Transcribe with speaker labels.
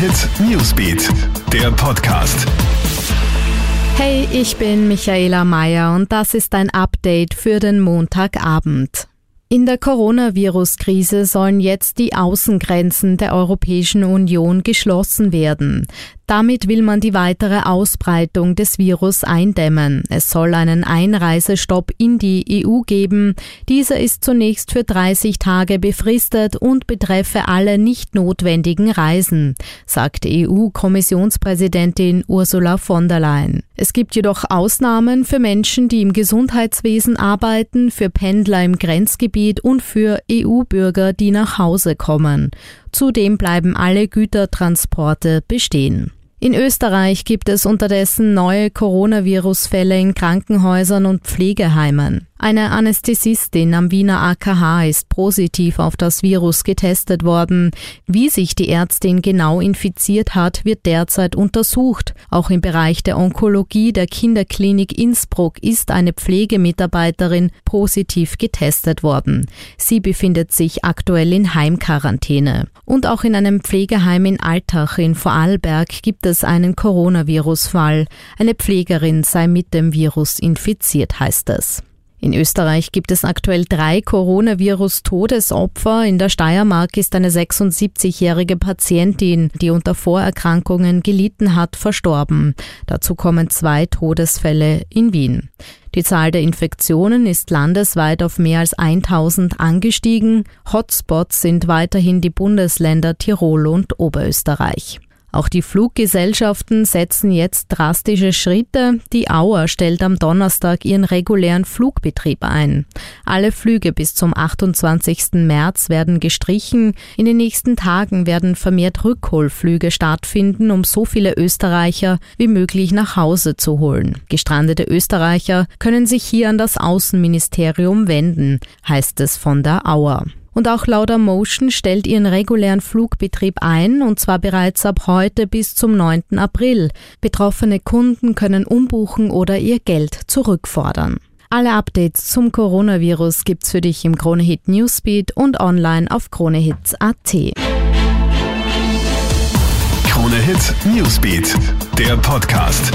Speaker 1: Hit Newsbeat, der Podcast.
Speaker 2: Hey, ich bin Michaela Mayer und das ist ein Update für den Montagabend. In der Coronavirus-Krise sollen jetzt die Außengrenzen der Europäischen Union geschlossen werden. Damit will man die weitere Ausbreitung des Virus eindämmen. Es soll einen Einreisestopp in die EU geben. Dieser ist zunächst für 30 Tage befristet und betreffe alle nicht notwendigen Reisen, sagt EU-Kommissionspräsidentin Ursula von der Leyen. Es gibt jedoch Ausnahmen für Menschen, die im Gesundheitswesen arbeiten, für Pendler im Grenzgebiet und für EU-Bürger, die nach Hause kommen. Zudem bleiben alle Gütertransporte bestehen. In Österreich gibt es unterdessen neue Coronavirus-Fälle in Krankenhäusern und Pflegeheimen. Eine Anästhesistin am Wiener AKH ist positiv auf das Virus getestet worden. Wie sich die Ärztin genau infiziert hat, wird derzeit untersucht. Auch im Bereich der Onkologie der Kinderklinik Innsbruck ist eine Pflegemitarbeiterin positiv getestet worden. Sie befindet sich aktuell in Heimquarantäne. Und auch in einem Pflegeheim in Altach in Vorarlberg gibt es einen Coronavirus-Fall. Eine Pflegerin sei mit dem Virus infiziert, heißt es. In Österreich gibt es aktuell drei Coronavirus-Todesopfer. In der Steiermark ist eine 76-jährige Patientin, die unter Vorerkrankungen gelitten hat, verstorben. Dazu kommen zwei Todesfälle in Wien. Die Zahl der Infektionen ist landesweit auf mehr als 1000 angestiegen. Hotspots sind weiterhin die Bundesländer Tirol und Oberösterreich. Auch die Fluggesellschaften setzen jetzt drastische Schritte. Die Auer stellt am Donnerstag ihren regulären Flugbetrieb ein. Alle Flüge bis zum 28. März werden gestrichen. In den nächsten Tagen werden vermehrt Rückholflüge stattfinden, um so viele Österreicher wie möglich nach Hause zu holen. Gestrandete Österreicher können sich hier an das Außenministerium wenden, heißt es von der Auer. Und auch Laudamotion stellt ihren regulären Flugbetrieb ein, und zwar bereits ab heute bis zum 9. April. Betroffene Kunden können umbuchen oder ihr Geld zurückfordern. Alle Updates zum Coronavirus gibt's für dich im Kronehit Newsbeat und online auf kronehits.at.
Speaker 1: Kronehit Newsbeat, der Podcast.